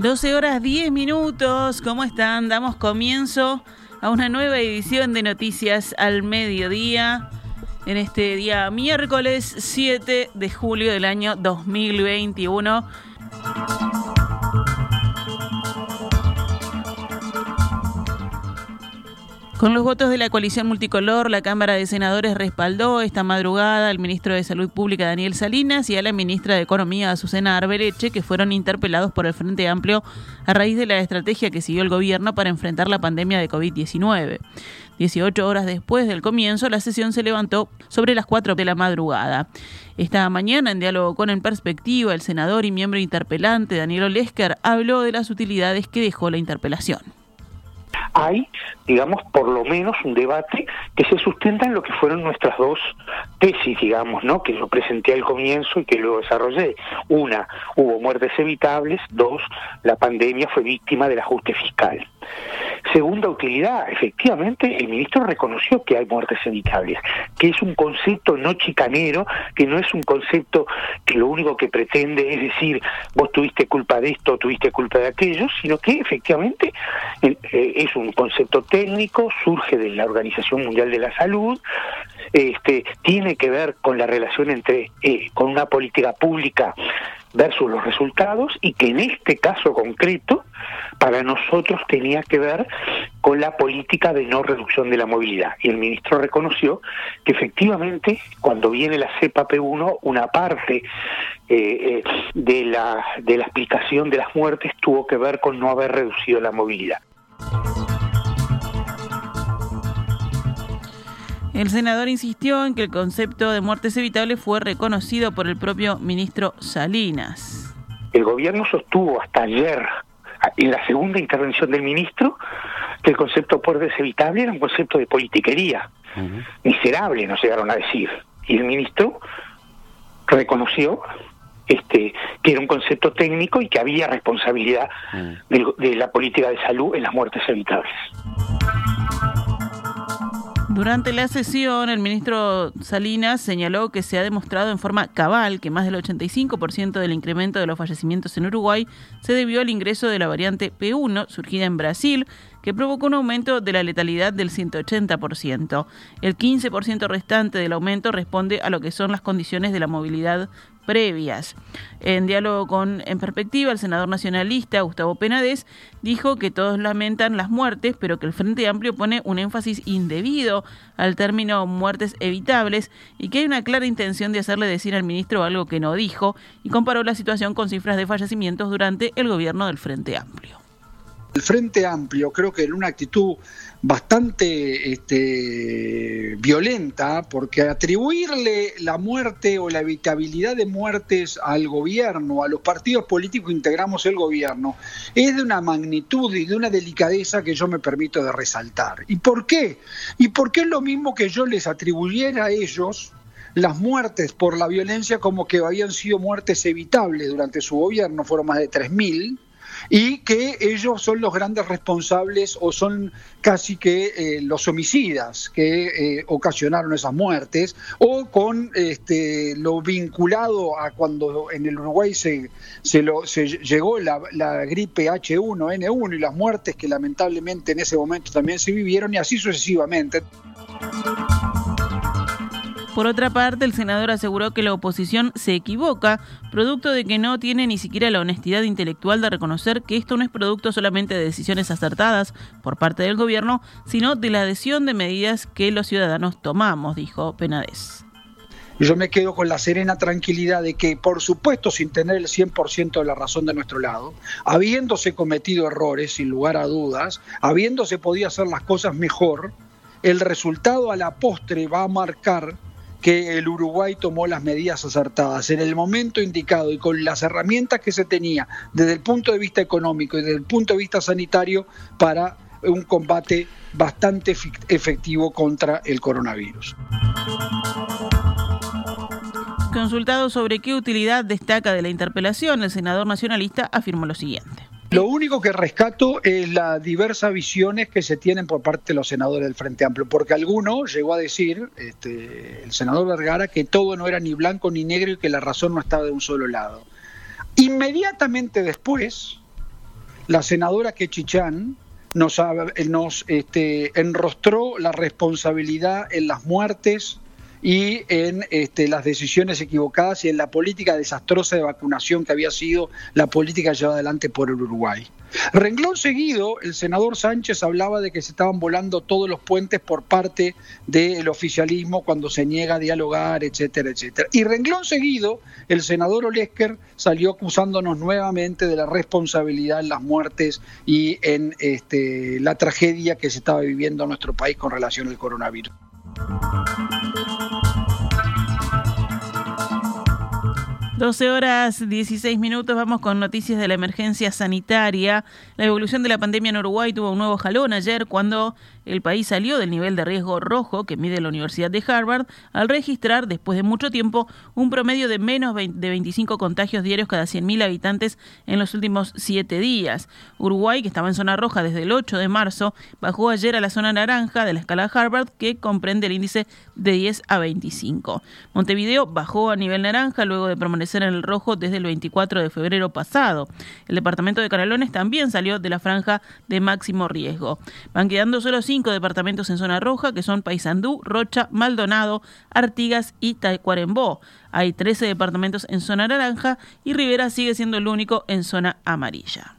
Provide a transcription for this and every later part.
12 horas 10 minutos, ¿cómo están? Damos comienzo a una nueva edición de Noticias al Mediodía en este día miércoles 7 de julio del año 2021. Con los votos de la coalición multicolor, la Cámara de Senadores respaldó esta madrugada al ministro de Salud Pública Daniel Salinas y a la ministra de Economía Azucena Arbereche, que fueron interpelados por el Frente Amplio a raíz de la estrategia que siguió el gobierno para enfrentar la pandemia de COVID-19. 18 horas después del comienzo, la sesión se levantó sobre las 4 de la madrugada. Esta mañana, en diálogo con En Perspectiva, el senador y miembro interpelante Daniel Olesker habló de las utilidades que dejó la interpelación hay, digamos, por lo menos un debate que se sustenta en lo que fueron nuestras dos tesis, digamos, ¿no? Que yo presenté al comienzo y que luego desarrollé. Una, hubo muertes evitables. Dos, la pandemia fue víctima del ajuste fiscal. Segunda utilidad, efectivamente, el ministro reconoció que hay muertes evitables, que es un concepto no chicanero, que no es un concepto que lo único que pretende es decir, vos tuviste culpa de esto, tuviste culpa de aquello, sino que efectivamente eh, es un concepto técnico, surge de la Organización Mundial de la Salud, este, tiene que ver con la relación entre, eh, con una política pública versus los resultados y que en este caso concreto para nosotros tenía que ver con la política de no reducción de la movilidad. Y el ministro reconoció que efectivamente cuando viene la cepa P1, una parte eh, eh, de, la, de la explicación de las muertes tuvo que ver con no haber reducido la movilidad. El senador insistió en que el concepto de muertes evitables fue reconocido por el propio ministro Salinas. El gobierno sostuvo hasta ayer, en la segunda intervención del ministro, que el concepto de muertes evitables era un concepto de politiquería. Miserable, nos llegaron a decir. Y el ministro reconoció este, que era un concepto técnico y que había responsabilidad de la política de salud en las muertes evitables. Durante la sesión, el ministro Salinas señaló que se ha demostrado en forma cabal que más del 85% del incremento de los fallecimientos en Uruguay se debió al ingreso de la variante P1 surgida en Brasil, que provocó un aumento de la letalidad del 180%. El 15% restante del aumento responde a lo que son las condiciones de la movilidad previas. En diálogo con En Perspectiva, el senador nacionalista Gustavo Penades dijo que todos lamentan las muertes, pero que el Frente Amplio pone un énfasis indebido al término muertes evitables y que hay una clara intención de hacerle decir al ministro algo que no dijo y comparó la situación con cifras de fallecimientos durante el gobierno del Frente Amplio. El Frente Amplio creo que en una actitud bastante este, violenta, porque atribuirle la muerte o la evitabilidad de muertes al gobierno, a los partidos políticos que integramos el gobierno, es de una magnitud y de una delicadeza que yo me permito de resaltar. ¿Y por qué? ¿Y por qué es lo mismo que yo les atribuyera a ellos las muertes por la violencia como que habían sido muertes evitables durante su gobierno, fueron más de 3.000, y que ellos son los grandes responsables o son casi que eh, los homicidas que eh, ocasionaron esas muertes, o con este, lo vinculado a cuando en el Uruguay se, se, lo, se llegó la, la gripe H1N1 y las muertes que lamentablemente en ese momento también se vivieron y así sucesivamente. Por otra parte, el senador aseguró que la oposición se equivoca, producto de que no tiene ni siquiera la honestidad intelectual de reconocer que esto no es producto solamente de decisiones acertadas por parte del gobierno, sino de la adhesión de medidas que los ciudadanos tomamos, dijo Penades. Yo me quedo con la serena tranquilidad de que, por supuesto, sin tener el 100% de la razón de nuestro lado, habiéndose cometido errores, sin lugar a dudas, habiéndose podido hacer las cosas mejor, el resultado a la postre va a marcar que el Uruguay tomó las medidas acertadas en el momento indicado y con las herramientas que se tenía desde el punto de vista económico y desde el punto de vista sanitario para un combate bastante efectivo contra el coronavirus. Consultado sobre qué utilidad destaca de la interpelación, el senador nacionalista afirmó lo siguiente. Lo único que rescato es las diversas visiones que se tienen por parte de los senadores del Frente Amplio, porque alguno llegó a decir, este, el senador Vergara, que todo no era ni blanco ni negro y que la razón no estaba de un solo lado. Inmediatamente después, la senadora Quechichán nos, este, enrostró la responsabilidad en las muertes y en este, las decisiones equivocadas y en la política desastrosa de vacunación que había sido la política llevada adelante por el Uruguay. Renglón seguido, el senador Sánchez hablaba de que se estaban volando todos los puentes por parte del oficialismo cuando se niega a dialogar, etcétera, etcétera. Y renglón seguido, el senador Olesker salió acusándonos nuevamente de la responsabilidad en las muertes y en este, la tragedia que se estaba viviendo en nuestro país con relación al coronavirus. 12 horas 16 minutos, vamos con noticias de la emergencia sanitaria. La evolución de la pandemia en Uruguay tuvo un nuevo jalón ayer cuando el país salió del nivel de riesgo rojo que mide la Universidad de Harvard al registrar, después de mucho tiempo, un promedio de menos de 25 contagios diarios cada 100.000 habitantes en los últimos siete días. Uruguay, que estaba en zona roja desde el 8 de marzo, bajó ayer a la zona naranja de la escala Harvard, que comprende el índice de 10 a 25. Montevideo bajó a nivel naranja luego de permanecer en el rojo desde el 24 de febrero pasado. El departamento de Canelones también salió de la franja de máximo riesgo. Van quedando solo cinco departamentos en zona roja, que son Paysandú, Rocha, Maldonado, Artigas y Tacuarembó. Hay 13 departamentos en zona naranja y Rivera sigue siendo el único en zona amarilla.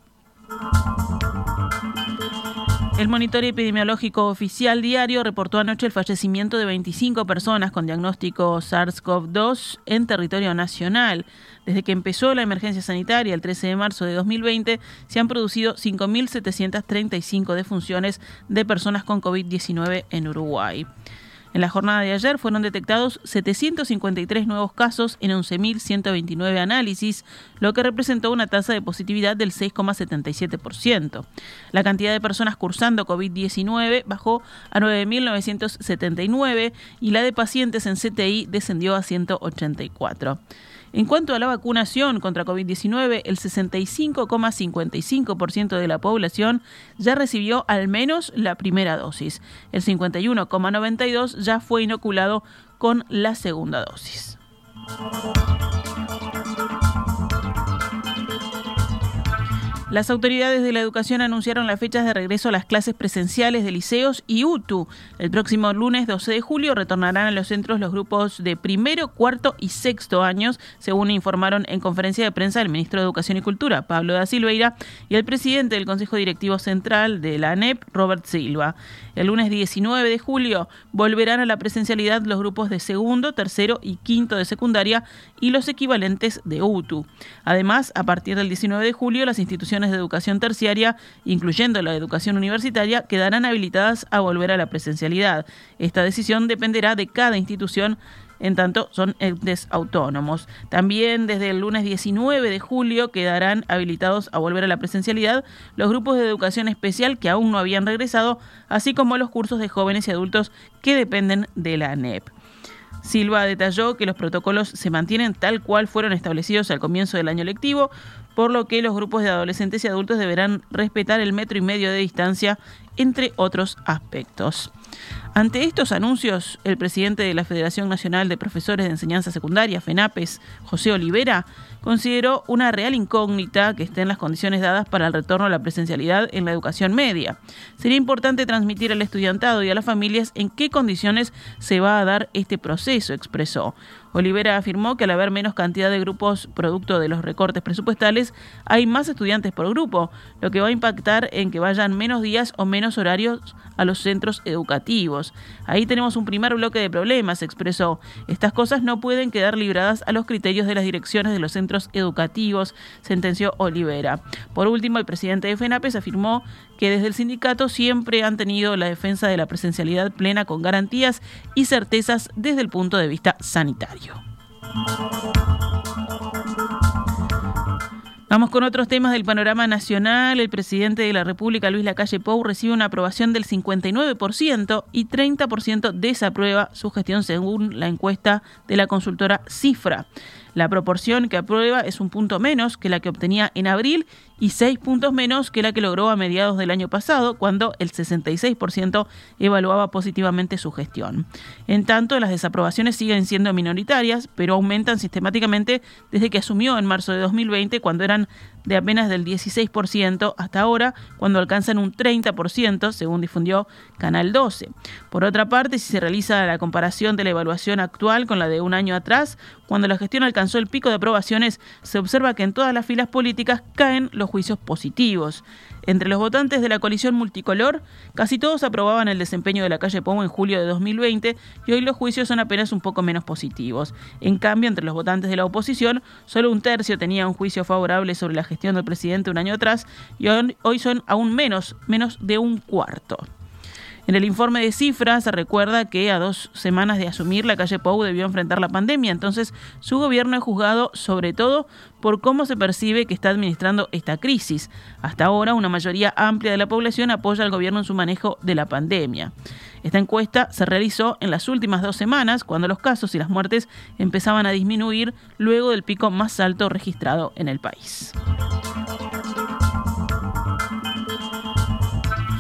El monitor epidemiológico oficial diario reportó anoche el fallecimiento de 25 personas con diagnóstico SARS-CoV-2 en territorio nacional. Desde que empezó la emergencia sanitaria el 13 de marzo de 2020, se han producido 5.735 defunciones de personas con COVID-19 en Uruguay. En la jornada de ayer fueron detectados 753 nuevos casos en 11.129 análisis, lo que representó una tasa de positividad del 6,77%. La cantidad de personas cursando COVID-19 bajó a 9.979 y la de pacientes en CTI descendió a 184. En cuanto a la vacunación contra COVID-19, el 65,55% de la población ya recibió al menos la primera dosis. El 51,92% ya fue inoculado con la segunda dosis. Las autoridades de la educación anunciaron las fechas de regreso a las clases presenciales de liceos y UTU. El próximo lunes 12 de julio retornarán a los centros los grupos de primero, cuarto y sexto años, según informaron en conferencia de prensa el ministro de Educación y Cultura, Pablo da Silveira, y el presidente del Consejo Directivo Central de la ANEP, Robert Silva. El lunes 19 de julio volverán a la presencialidad los grupos de segundo, tercero y quinto de secundaria y los equivalentes de UTU. Además, a partir del 19 de julio, las instituciones de educación terciaria, incluyendo la educación universitaria, quedarán habilitadas a volver a la presencialidad. Esta decisión dependerá de cada institución en tanto son entes autónomos. También desde el lunes 19 de julio quedarán habilitados a volver a la presencialidad los grupos de educación especial que aún no habían regresado, así como los cursos de jóvenes y adultos que dependen de la ANEP. Silva detalló que los protocolos se mantienen tal cual fueron establecidos al comienzo del año lectivo, por lo que los grupos de adolescentes y adultos deberán respetar el metro y medio de distancia, entre otros aspectos. Ante estos anuncios, el presidente de la Federación Nacional de Profesores de Enseñanza Secundaria, FENAPES, José Olivera, consideró una real incógnita que estén las condiciones dadas para el retorno a la presencialidad en la educación media. Sería importante transmitir al estudiantado y a las familias en qué condiciones se va a dar este proceso, expresó. Olivera afirmó que al haber menos cantidad de grupos producto de los recortes presupuestales, hay más estudiantes por grupo, lo que va a impactar en que vayan menos días o menos horarios a los centros educativos. Ahí tenemos un primer bloque de problemas, expresó. Estas cosas no pueden quedar libradas a los criterios de las direcciones de los centros educativos, sentenció Olivera. Por último, el presidente de FENAPES afirmó que desde el sindicato siempre han tenido la defensa de la presencialidad plena con garantías y certezas desde el punto de vista sanitario. Vamos con otros temas del panorama nacional. El presidente de la República, Luis Lacalle Pou, recibe una aprobación del 59% y 30% desaprueba su gestión según la encuesta de la consultora Cifra. La proporción que aprueba es un punto menos que la que obtenía en abril y seis puntos menos que la que logró a mediados del año pasado, cuando el 66% evaluaba positivamente su gestión. En tanto, las desaprobaciones siguen siendo minoritarias, pero aumentan sistemáticamente desde que asumió en marzo de 2020, cuando eran de apenas del 16% hasta ahora, cuando alcanzan un 30%, según difundió Canal 12. Por otra parte, si se realiza la comparación de la evaluación actual con la de un año atrás, cuando la gestión alcanzó el pico de aprobaciones, se observa que en todas las filas políticas caen los juicios positivos. Entre los votantes de la coalición multicolor, casi todos aprobaban el desempeño de la calle Pomo en julio de 2020 y hoy los juicios son apenas un poco menos positivos. En cambio, entre los votantes de la oposición, solo un tercio tenía un juicio favorable sobre la gestión del presidente un año atrás y hoy son aún menos, menos de un cuarto. En el informe de cifras se recuerda que a dos semanas de asumir la calle Pou debió enfrentar la pandemia, entonces su gobierno es juzgado sobre todo por cómo se percibe que está administrando esta crisis. Hasta ahora una mayoría amplia de la población apoya al gobierno en su manejo de la pandemia. Esta encuesta se realizó en las últimas dos semanas, cuando los casos y las muertes empezaban a disminuir luego del pico más alto registrado en el país.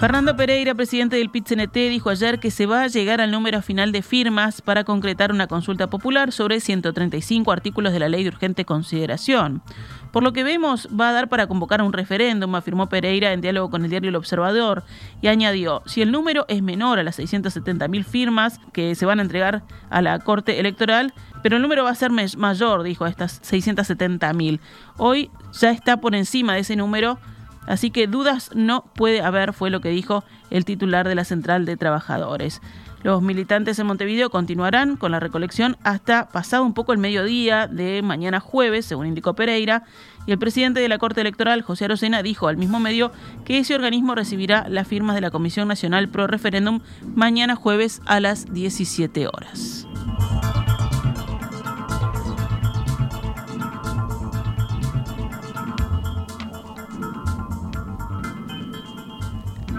Fernando Pereira, presidente del pit dijo ayer que se va a llegar al número final de firmas para concretar una consulta popular sobre 135 artículos de la ley de urgente consideración. Por lo que vemos, va a dar para convocar un referéndum, afirmó Pereira en diálogo con el diario El Observador, y añadió, si el número es menor a las 670.000 firmas que se van a entregar a la Corte Electoral, pero el número va a ser mayor, dijo, a estas 670.000. Hoy ya está por encima de ese número Así que dudas no puede haber, fue lo que dijo el titular de la Central de Trabajadores. Los militantes en Montevideo continuarán con la recolección hasta pasado un poco el mediodía de mañana jueves, según indicó Pereira, y el presidente de la Corte Electoral, José Arocena, dijo al mismo medio que ese organismo recibirá las firmas de la Comisión Nacional Pro Referéndum mañana jueves a las 17 horas.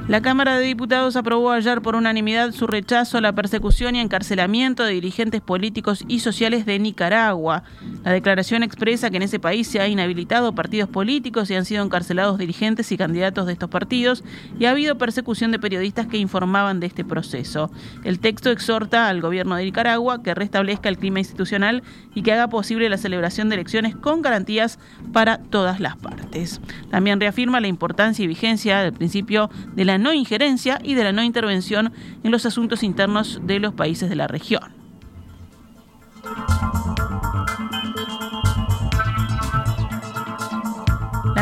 La Cámara de Diputados aprobó ayer por unanimidad su rechazo a la persecución y encarcelamiento de dirigentes políticos y sociales de Nicaragua. La declaración expresa que en ese país se ha inhabilitado partidos políticos y han sido encarcelados dirigentes y candidatos de estos partidos y ha habido persecución de periodistas que informaban de este proceso. El texto exhorta al gobierno de Nicaragua que restablezca el clima institucional y que haga posible la celebración de elecciones con garantías para todas las partes. También reafirma la importancia y vigencia del principio de la no injerencia y de la no intervención en los asuntos internos de los países de la región.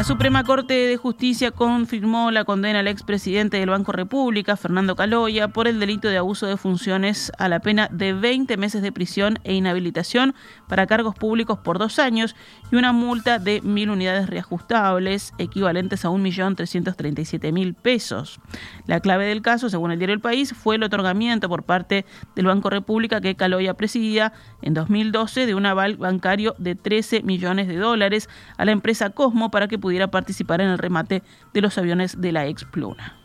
La Suprema Corte de Justicia confirmó la condena al expresidente del Banco República, Fernando Caloya, por el delito de abuso de funciones a la pena de 20 meses de prisión e inhabilitación para cargos públicos por dos años y una multa de mil unidades reajustables, equivalentes a 1.337.000 pesos. La clave del caso, según el diario El País, fue el otorgamiento por parte del Banco República que Caloya presidía en 2012 de un aval bancario de 13 millones de dólares a la empresa Cosmo para que pudiera pudiera participar en el remate de los aviones de la Expluna.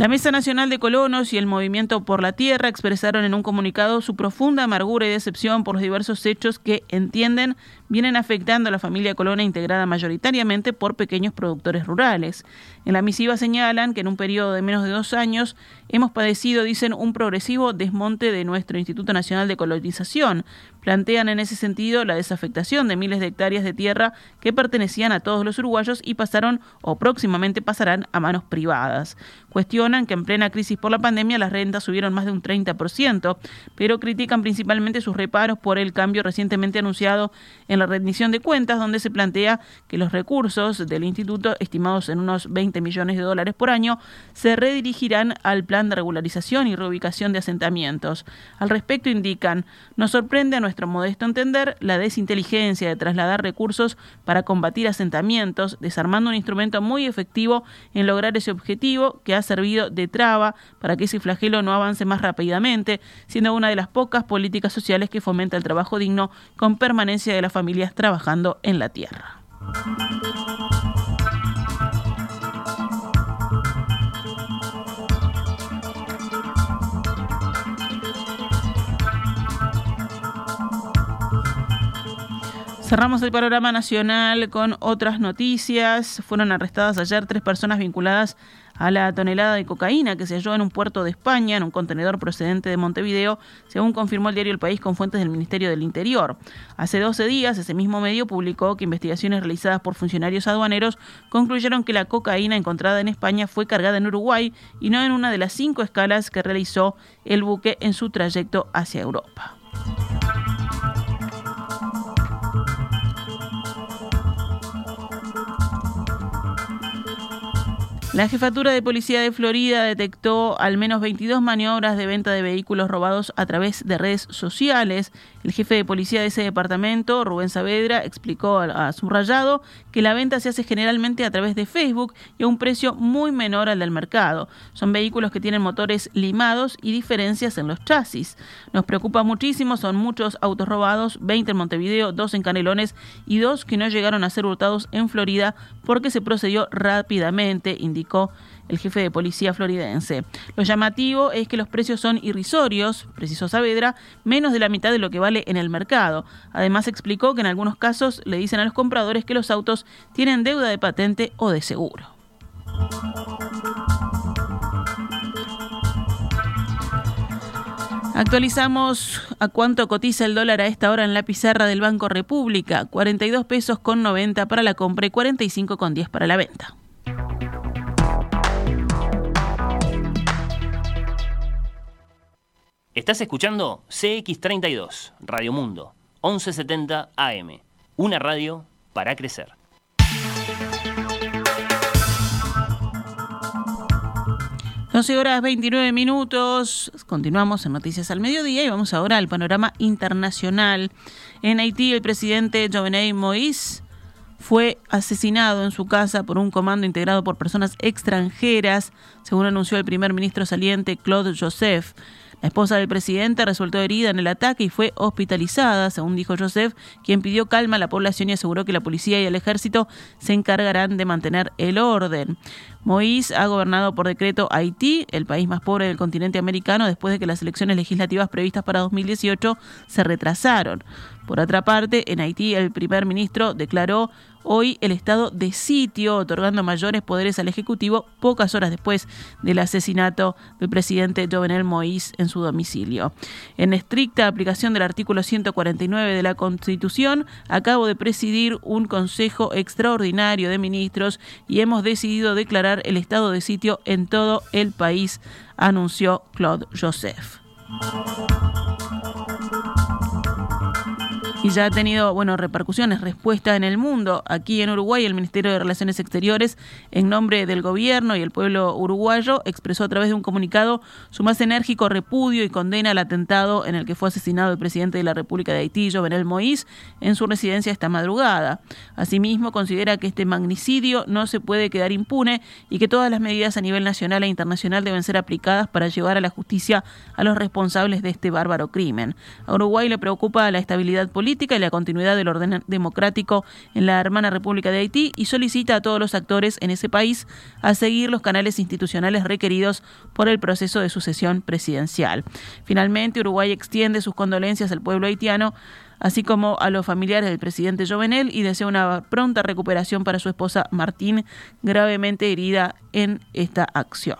La Mesa Nacional de Colonos y el Movimiento por la Tierra expresaron en un comunicado su profunda amargura y decepción por los diversos hechos que entienden vienen afectando a la familia colona integrada mayoritariamente por pequeños productores rurales. En la misiva señalan que en un periodo de menos de dos años hemos padecido, dicen, un progresivo desmonte de nuestro Instituto Nacional de Colonización. Plantean en ese sentido la desafectación de miles de hectáreas de tierra que pertenecían a todos los uruguayos y pasaron o próximamente pasarán a manos privadas. Cuestionan que en plena crisis por la pandemia las rentas subieron más de un 30%, pero critican principalmente sus reparos por el cambio recientemente anunciado en la rendición de cuentas, donde se plantea que los recursos del instituto, estimados en unos 20 millones de dólares por año, se redirigirán al plan de regularización y reubicación de asentamientos. Al respecto indican, nos sorprende a nuestro modesto entender la desinteligencia de trasladar recursos para combatir asentamientos, desarmando un instrumento muy efectivo en lograr ese objetivo que ha servido de traba para que ese flagelo no avance más rápidamente, siendo una de las pocas políticas sociales que fomenta el trabajo digno con permanencia de la familia trabajando en la tierra. Cerramos el panorama nacional con otras noticias. Fueron arrestadas ayer tres personas vinculadas a la tonelada de cocaína que se halló en un puerto de España, en un contenedor procedente de Montevideo, según confirmó el diario El País con fuentes del Ministerio del Interior. Hace 12 días, ese mismo medio publicó que investigaciones realizadas por funcionarios aduaneros concluyeron que la cocaína encontrada en España fue cargada en Uruguay y no en una de las cinco escalas que realizó el buque en su trayecto hacia Europa. La jefatura de policía de Florida detectó al menos 22 maniobras de venta de vehículos robados a través de redes sociales. El jefe de policía de ese departamento, Rubén Saavedra, explicó a Subrayado que la venta se hace generalmente a través de Facebook y a un precio muy menor al del mercado. Son vehículos que tienen motores limados y diferencias en los chasis. Nos preocupa muchísimo, son muchos autos robados, 20 en Montevideo, 2 en Canelones y 2 que no llegaron a ser hurtados en Florida porque se procedió rápidamente, indicó el jefe de policía floridense. Lo llamativo es que los precios son irrisorios, precisó Saavedra, menos de la mitad de lo que vale en el mercado. Además explicó que en algunos casos le dicen a los compradores que los autos tienen deuda de patente o de seguro. Actualizamos a cuánto cotiza el dólar a esta hora en la pizarra del Banco República. 42 pesos con 90 para la compra y 45 con 10 para la venta. Estás escuchando CX32, Radio Mundo, 1170 AM. Una radio para crecer. Doce horas 29 minutos. Continuamos en Noticias al Mediodía y vamos ahora al panorama internacional. En Haití, el presidente Jovenel Moïse fue asesinado en su casa por un comando integrado por personas extranjeras, según anunció el primer ministro saliente Claude Joseph. La esposa del presidente resultó herida en el ataque y fue hospitalizada, según dijo Joseph, quien pidió calma a la población y aseguró que la policía y el ejército se encargarán de mantener el orden. Moïse ha gobernado por decreto Haití, el país más pobre del continente americano, después de que las elecciones legislativas previstas para 2018 se retrasaron. Por otra parte, en Haití el primer ministro declaró hoy el estado de sitio, otorgando mayores poderes al Ejecutivo pocas horas después del asesinato del presidente Jovenel Moïse en su domicilio. En estricta aplicación del artículo 149 de la Constitución, acabo de presidir un Consejo Extraordinario de Ministros y hemos decidido declarar el estado de sitio en todo el país, anunció Claude Joseph y ya ha tenido bueno repercusiones, respuesta en el mundo. Aquí en Uruguay, el Ministerio de Relaciones Exteriores, en nombre del gobierno y el pueblo uruguayo, expresó a través de un comunicado su más enérgico repudio y condena al atentado en el que fue asesinado el presidente de la República de Haití, Jovenel Moïse, en su residencia esta madrugada. Asimismo, considera que este magnicidio no se puede quedar impune y que todas las medidas a nivel nacional e internacional deben ser aplicadas para llevar a la justicia a los responsables de este bárbaro crimen. A Uruguay le preocupa la estabilidad política y la continuidad del orden democrático en la hermana República de Haití y solicita a todos los actores en ese país a seguir los canales institucionales requeridos por el proceso de sucesión presidencial. Finalmente, Uruguay extiende sus condolencias al pueblo haitiano así como a los familiares del presidente Jovenel y desea una pronta recuperación para su esposa Martín, gravemente herida en esta acción.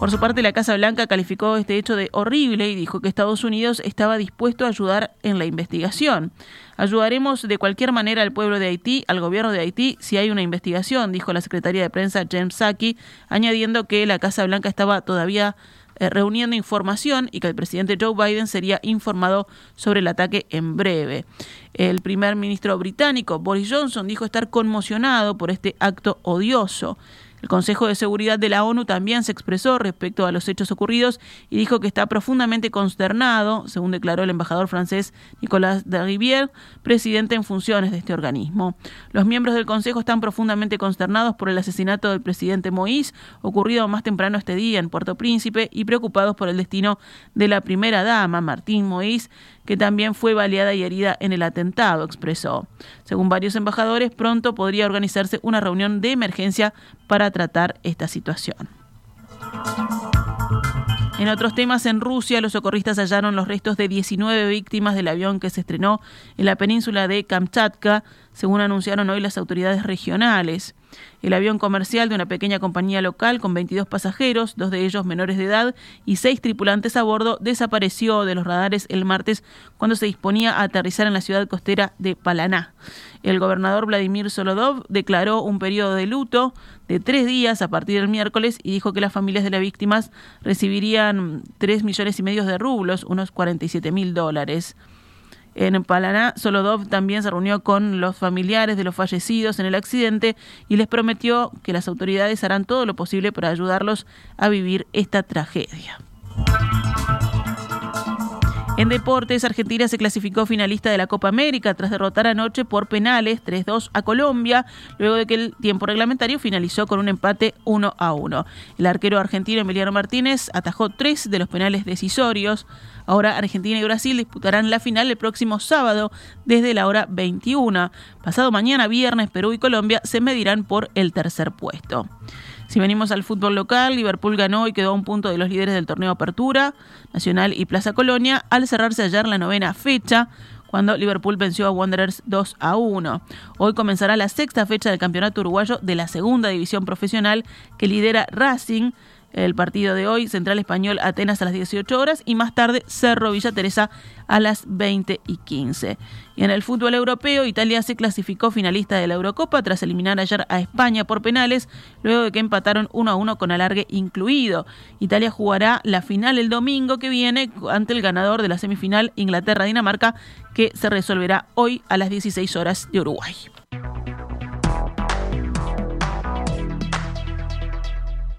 Por su parte, la Casa Blanca calificó este hecho de horrible y dijo que Estados Unidos estaba dispuesto a ayudar en la investigación. Ayudaremos de cualquier manera al pueblo de Haití, al gobierno de Haití, si hay una investigación, dijo la secretaria de prensa James Saki, añadiendo que la Casa Blanca estaba todavía eh, reuniendo información y que el presidente Joe Biden sería informado sobre el ataque en breve. El primer ministro británico Boris Johnson dijo estar conmocionado por este acto odioso. El Consejo de Seguridad de la ONU también se expresó respecto a los hechos ocurridos y dijo que está profundamente consternado, según declaró el embajador francés Nicolas de Rivière, presidente en funciones de este organismo. Los miembros del Consejo están profundamente consternados por el asesinato del presidente Moïse, ocurrido más temprano este día en Puerto Príncipe, y preocupados por el destino de la primera dama, Martín Moïse, que también fue baleada y herida en el atentado, expresó. Según varios embajadores, pronto podría organizarse una reunión de emergencia para tratar esta situación. En otros temas, en Rusia, los socorristas hallaron los restos de 19 víctimas del avión que se estrenó en la península de Kamchatka, según anunciaron hoy las autoridades regionales. El avión comercial de una pequeña compañía local con 22 pasajeros, dos de ellos menores de edad y seis tripulantes a bordo, desapareció de los radares el martes cuando se disponía a aterrizar en la ciudad costera de Palaná. El gobernador Vladimir Solodov declaró un periodo de luto de tres días a partir del miércoles y dijo que las familias de las víctimas recibirían tres millones y medio de rublos, unos 47 mil dólares. En Palaná, Solodov también se reunió con los familiares de los fallecidos en el accidente y les prometió que las autoridades harán todo lo posible para ayudarlos a vivir esta tragedia. En deportes, Argentina se clasificó finalista de la Copa América tras derrotar anoche por penales 3-2 a Colombia, luego de que el tiempo reglamentario finalizó con un empate 1-1. El arquero argentino Emiliano Martínez atajó tres de los penales decisorios. Ahora Argentina y Brasil disputarán la final el próximo sábado desde la hora 21. Pasado mañana, viernes, Perú y Colombia se medirán por el tercer puesto. Si venimos al fútbol local, Liverpool ganó y quedó a un punto de los líderes del torneo Apertura, Nacional y Plaza Colonia, al cerrarse ayer la novena fecha, cuando Liverpool venció a Wanderers 2 a 1. Hoy comenzará la sexta fecha del campeonato uruguayo de la segunda división profesional que lidera Racing el partido de hoy, Central Español Atenas a las 18 horas y más tarde Cerro Villa Teresa a las 20 y 15. Y en el fútbol europeo, Italia se clasificó finalista de la Eurocopa tras eliminar ayer a España por penales, luego de que empataron 1 a 1 con alargue incluido. Italia jugará la final el domingo que viene ante el ganador de la semifinal Inglaterra-Dinamarca, que se resolverá hoy a las 16 horas de Uruguay.